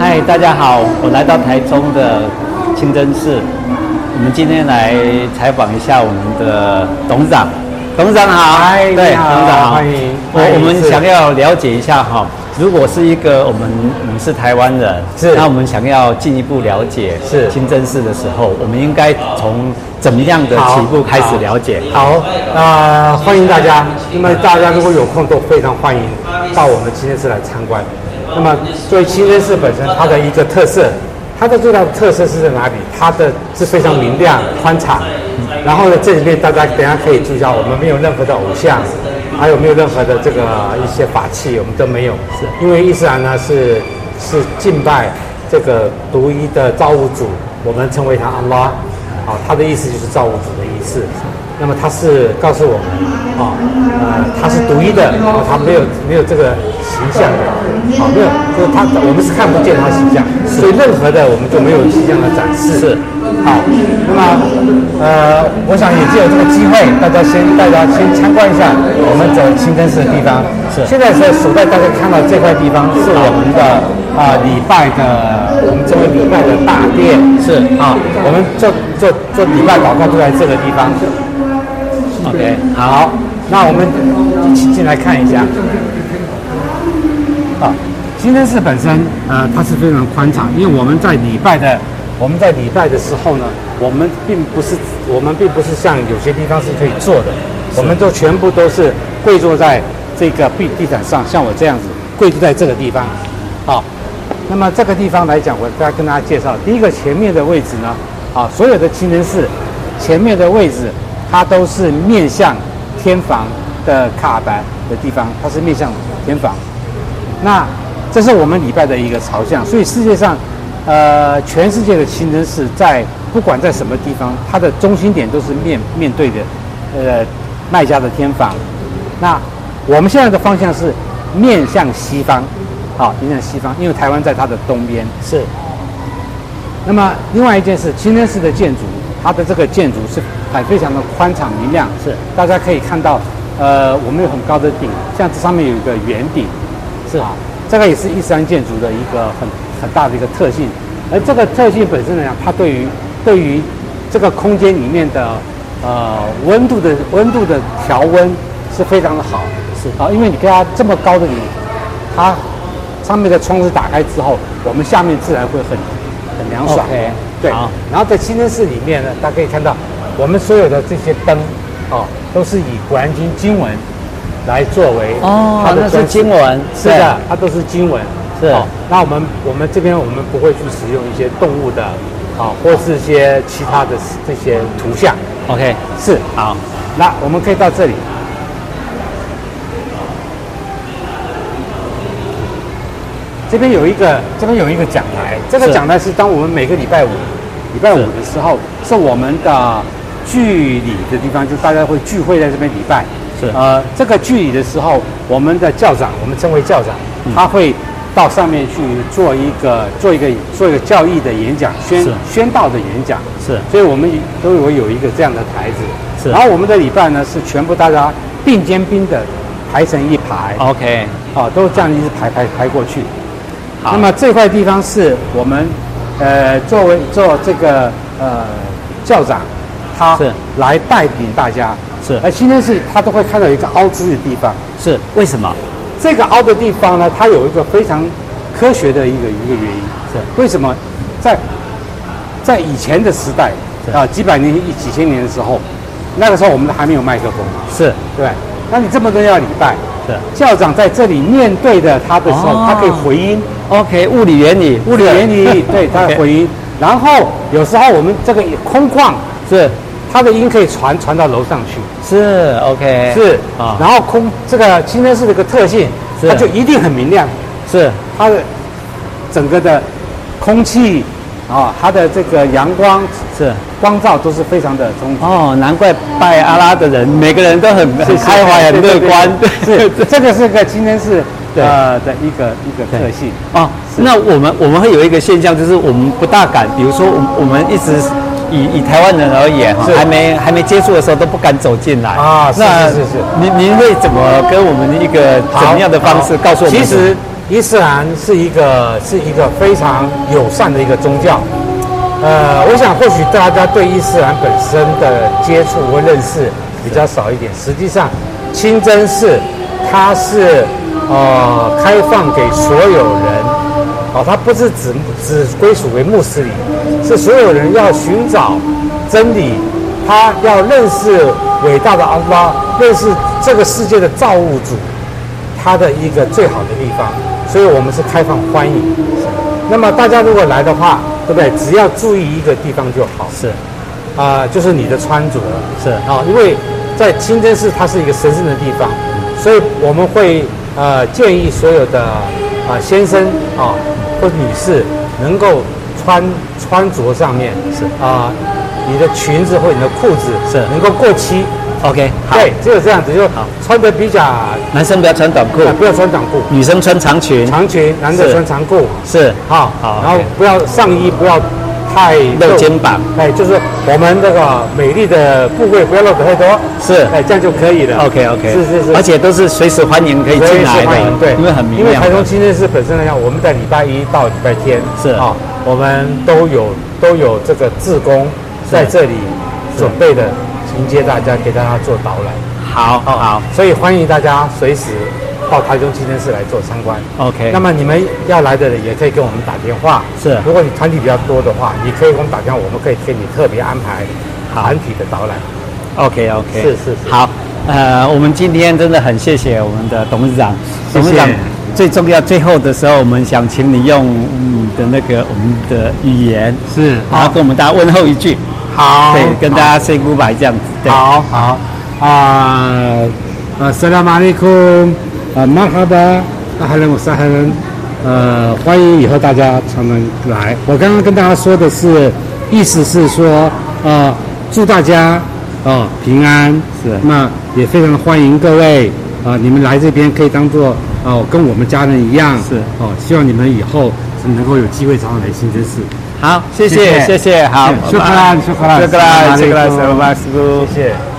嗨，大家好，我来到台中的清真寺，我们今天来采访一下我们的董事长。董事长好，嗨，对，董事长好，欢迎。我我们想要了解一下哈，如果是一个我们我们是台湾人，是，那我们想要进一步了解是清真寺的时候，我们应该从怎么样的起步开始了解？好，那、呃、欢迎大家。那么大家如果有空，都非常欢迎到我们清真寺来参观。那么作为清真寺本身，它的一个特色。它的最大的特色是在哪里？它的是非常明亮、宽敞。然后呢，这里面大家等下可以注意一下，我们没有任何的偶像，还有没有任何的这个一些法器，我们都没有。是因为伊斯兰呢是是敬拜这个独一的造物主，我们称为他安拉。好，他的意思就是造物主的意思。那么他是告诉我们，啊，呃，它是独一的，然后他没有没有这个形象的，啊，没有，就是它我们是看不见它形象，所以任何的我们就没有形象的展示。是，好，那么呃，我想也只有这个机会，大家先大家先参观一下我们整个清真寺的地方。是，现在是所在大家看到这块地方是我们的啊礼拜的，我们这个礼拜的大殿。是啊，我们做做做礼拜祷告就在这个地方。OK，好，那我们一起进来看一下。啊，清真寺本身，呃，它是非常宽敞，因为我们在礼拜的，我们在礼拜的时候呢，我们并不是，我们并不是像有些地方是可以坐的，我们都全部都是跪坐在这个地地毯上，像我这样子跪坐在这个地方。好，那么这个地方来讲，我再跟大家介绍，第一个前面的位置呢，啊，所有的清真寺前面的位置。它都是面向天房的卡白的地方，它是面向天房。那这是我们礼拜的一个朝向，所以世界上，呃，全世界的清真寺在不管在什么地方，它的中心点都是面面对的，呃，麦加的天房。那我们现在的方向是面向西方，好，面向西方，因为台湾在它的东边。是。那么另外一件事，清真寺的建筑。它的这个建筑是很非常的宽敞明亮，是大家可以看到，呃，我们有很高的顶，像这上面有一个圆顶，是啊，这个也是伊斯兰建筑的一个很很大的一个特性。而这个特性本身来讲，它对于对于这个空间里面的呃温度的温度的调温是非常的好，是啊，因为你看它这么高的顶，它上面的窗子打开之后，我们下面自然会很很凉爽。Okay. 对，然后在清真寺里面呢，大家可以看到，我们所有的这些灯，哦，都是以《古兰经》经文来作为哦，它的是经文，是的，它都是经文，是。哦，那我们我们这边我们不会去使用一些动物的，啊，或是一些其他的这些图像。OK，是。好，那我们可以到这里。这边有一个，这边有一个讲台。这个讲台是当我们每个礼拜五，礼拜五的时候，是我们的聚礼的地方，就大家会聚会在这边礼拜。是。呃，这个聚礼的时候，我们的教长，我们称为教长，他会到上面去做一个做一个做一个教义的演讲，宣宣道的演讲。是。所以我们都有有一个这样的台子。是。然后我们的礼拜呢，是全部大家并肩并的排成一排。OK。啊，都这样一直排排排过去。那么这块地方是我们，呃，作为做这个呃教长，他是来带领大家。是。而今天是他都会看到一个凹出的地方，是。为什么？这个凹的地方呢，它有一个非常科学的一个一个原因。是。为什么？在在以前的时代啊，几百年、几千年的时候，那个时候我们还没有麦克风，是。对。那你这么多人要礼拜，是教长在这里面对着他的时候，他可以回音。OK，物理原理，物理原理，对，他的回音。然后有时候我们这个空旷是它的音可以传传到楼上去，是 OK，是啊。然后空这个清真寺的一个特性，它就一定很明亮，是。它的整个的空气啊，它的这个阳光是光照都是非常的充足。哦，难怪拜阿拉的人每个人都很很开怀、很乐观。是，这个是个今天是。呃的一个一个特性哦，那我们我们会有一个现象，就是我们不大敢，比如说我们我们一直以以台湾人而言，还没还没接触的时候都不敢走进来啊。那是是是，您您会怎么跟我们一个怎么样的方式告诉我们？其实伊斯兰是一个是一个非常友善的一个宗教。呃，我想或许大家对伊斯兰本身的接触或认识比较少一点。实际上，清真寺它是呃开放给所有人，哦，它不是只只归属为穆斯林，是所有人要寻找真理，他要认识伟大的阿拉，认识这个世界的造物主，他的一个最好的地方。所以我们是开放欢迎，是。那么大家如果来的话，对不对？只要注意一个地方就好，是。啊、呃，就是你的穿着，是啊，因为在清真寺它是一个神圣的地方，所以我们会呃建议所有的啊、呃、先生啊或女士能够穿穿着上面是啊、呃，你的裙子或你的裤子是能够过膝。OK，好，对，只有这样子就好，穿的比较。男生不要穿短裤，不要穿短裤。女生穿长裙，长裙，男的穿长裤，是，好，好。然后不要上衣不要太露。肩膀，哎，就是我们这个美丽的部位不要露得太多，是，哎，这样就可以了。OK，OK，是是是，而且都是随时欢迎可以进来的，对，因为很明亮。因为台中清真寺本身来讲，我们在礼拜一到礼拜天是。啊，我们都有都有这个志工在这里准备的。迎接大家，给大家做导览。好，好，好，所以欢迎大家随时到台中清真寺来做参观。OK，那么你们要来的人也可以跟我们打电话。是，如果你团体比较多的话，你可以跟我们打电话，我们可以给你特别安排团体的导览。OK，OK，是是是。好，呃，我们今天真的很谢谢我们的董事长。董事长，最重要，最后的时候，我们想请你用你的那个我们的语言，是，然后跟我们大家问候一句。好，对，跟大家 say goodbye 这样子。对，好好啊，呃，Salam alaikum，呃，Marhaba，阿哈伦，我是阿哈伦，呃，欢迎以后大家常常来。我刚刚跟大家说的是，意思是说，呃，祝大家啊平安，是，那也非常欢迎各位啊，你们来这边可以当做哦跟我们家人一样，是，哦，希望你们以后是能够有机会常常来新真寺。好，谢谢，谢谢，好，谢谢，谢谢，谢谢，谢谢，谢谢，谢谢，谢谢。